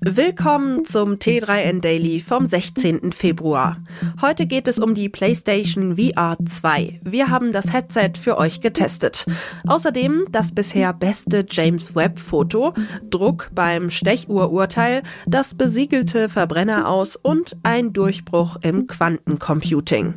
Willkommen zum T3N Daily vom 16. Februar. Heute geht es um die PlayStation VR 2. Wir haben das Headset für euch getestet. Außerdem das bisher beste James Webb Foto, Druck beim Stechuhrurteil, das besiegelte Verbrenner aus und ein Durchbruch im Quantencomputing.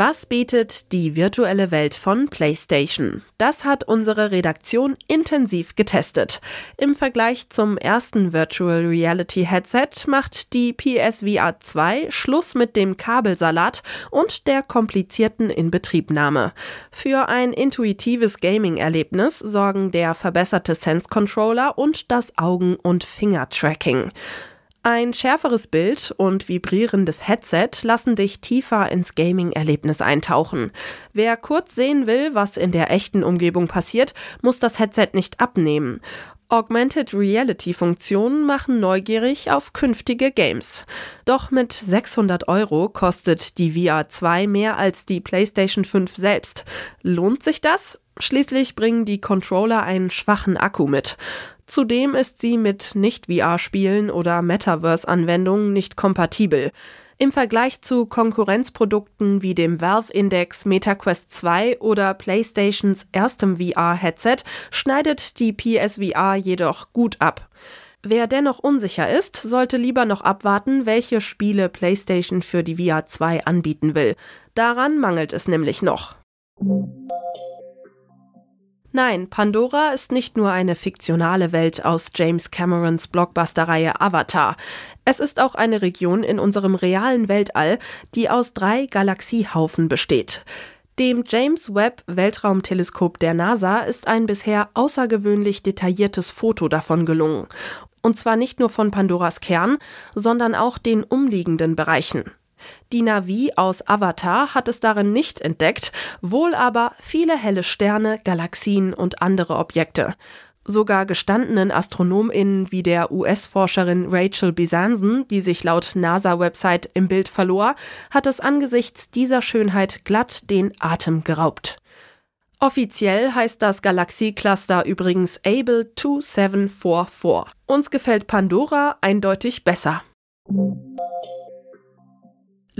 Was bietet die virtuelle Welt von PlayStation? Das hat unsere Redaktion intensiv getestet. Im Vergleich zum ersten Virtual Reality Headset macht die PSVR 2 Schluss mit dem Kabelsalat und der komplizierten Inbetriebnahme. Für ein intuitives Gaming-Erlebnis sorgen der verbesserte Sense Controller und das Augen- und Finger-Tracking. Ein schärferes Bild und vibrierendes Headset lassen dich tiefer ins Gaming-Erlebnis eintauchen. Wer kurz sehen will, was in der echten Umgebung passiert, muss das Headset nicht abnehmen. Augmented Reality Funktionen machen neugierig auf künftige Games. Doch mit 600 Euro kostet die VR 2 mehr als die PlayStation 5 selbst. Lohnt sich das? Schließlich bringen die Controller einen schwachen Akku mit. Zudem ist sie mit Nicht-VR-Spielen oder Metaverse-Anwendungen nicht kompatibel. Im Vergleich zu Konkurrenzprodukten wie dem Valve Index MetaQuest 2 oder PlayStations erstem VR-Headset schneidet die PSVR jedoch gut ab. Wer dennoch unsicher ist, sollte lieber noch abwarten, welche Spiele PlayStation für die VR 2 anbieten will. Daran mangelt es nämlich noch. Nein, Pandora ist nicht nur eine fiktionale Welt aus James Camerons Blockbuster-Reihe Avatar. Es ist auch eine Region in unserem realen Weltall, die aus drei Galaxiehaufen besteht. Dem James Webb Weltraumteleskop der NASA ist ein bisher außergewöhnlich detailliertes Foto davon gelungen. Und zwar nicht nur von Pandoras Kern, sondern auch den umliegenden Bereichen. Die Navi aus Avatar hat es darin nicht entdeckt, wohl aber viele helle Sterne, Galaxien und andere Objekte. Sogar gestandenen AstronomInnen wie der US-Forscherin Rachel Bizansen, die sich laut NASA-Website im Bild verlor, hat es angesichts dieser Schönheit glatt den Atem geraubt. Offiziell heißt das Galaxiecluster übrigens Able 2744. Uns gefällt Pandora eindeutig besser.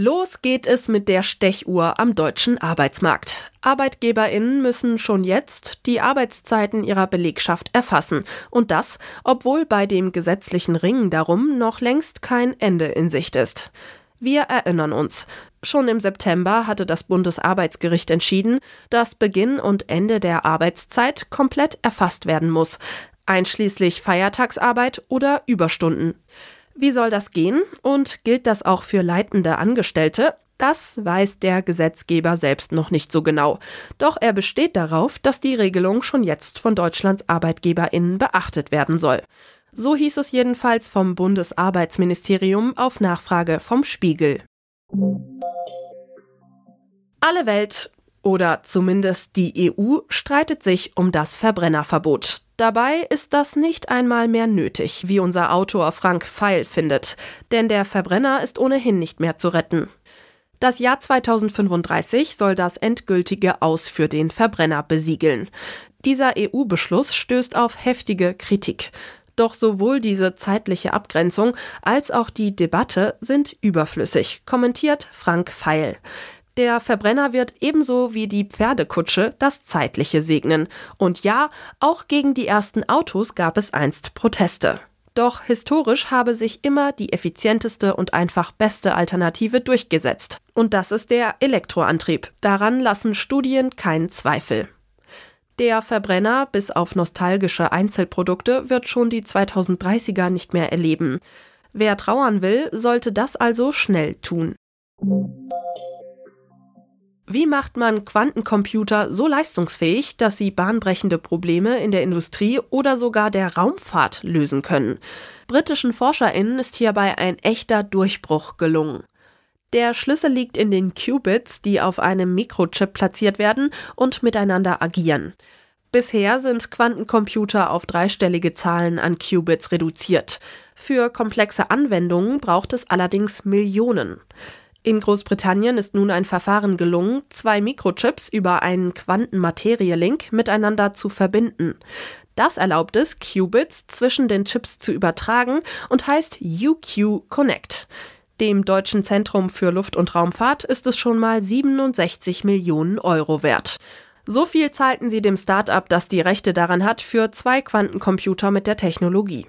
Los geht es mit der Stechuhr am deutschen Arbeitsmarkt. Arbeitgeberinnen müssen schon jetzt die Arbeitszeiten ihrer Belegschaft erfassen. Und das, obwohl bei dem gesetzlichen Ringen darum noch längst kein Ende in Sicht ist. Wir erinnern uns. Schon im September hatte das Bundesarbeitsgericht entschieden, dass Beginn und Ende der Arbeitszeit komplett erfasst werden muss, einschließlich Feiertagsarbeit oder Überstunden. Wie soll das gehen? Und gilt das auch für leitende Angestellte? Das weiß der Gesetzgeber selbst noch nicht so genau. Doch er besteht darauf, dass die Regelung schon jetzt von Deutschlands Arbeitgeberinnen beachtet werden soll. So hieß es jedenfalls vom Bundesarbeitsministerium auf Nachfrage vom Spiegel. Alle Welt oder zumindest die EU streitet sich um das Verbrennerverbot. Dabei ist das nicht einmal mehr nötig, wie unser Autor Frank Feil findet, denn der Verbrenner ist ohnehin nicht mehr zu retten. Das Jahr 2035 soll das endgültige Aus für den Verbrenner besiegeln. Dieser EU-Beschluss stößt auf heftige Kritik. Doch sowohl diese zeitliche Abgrenzung als auch die Debatte sind überflüssig, kommentiert Frank Feil. Der Verbrenner wird ebenso wie die Pferdekutsche das Zeitliche segnen. Und ja, auch gegen die ersten Autos gab es einst Proteste. Doch historisch habe sich immer die effizienteste und einfach beste Alternative durchgesetzt. Und das ist der Elektroantrieb. Daran lassen Studien keinen Zweifel. Der Verbrenner, bis auf nostalgische Einzelprodukte, wird schon die 2030er nicht mehr erleben. Wer trauern will, sollte das also schnell tun. Wie macht man Quantencomputer so leistungsfähig, dass sie bahnbrechende Probleme in der Industrie oder sogar der Raumfahrt lösen können? Britischen ForscherInnen ist hierbei ein echter Durchbruch gelungen. Der Schlüssel liegt in den Qubits, die auf einem Mikrochip platziert werden und miteinander agieren. Bisher sind Quantencomputer auf dreistellige Zahlen an Qubits reduziert. Für komplexe Anwendungen braucht es allerdings Millionen. In Großbritannien ist nun ein Verfahren gelungen, zwei Mikrochips über einen Quantenmaterie-Link miteinander zu verbinden. Das erlaubt es, Qubits zwischen den Chips zu übertragen und heißt UQ Connect. Dem Deutschen Zentrum für Luft- und Raumfahrt ist es schon mal 67 Millionen Euro wert. So viel zahlten sie dem Start-up, das die Rechte daran hat, für zwei Quantencomputer mit der Technologie.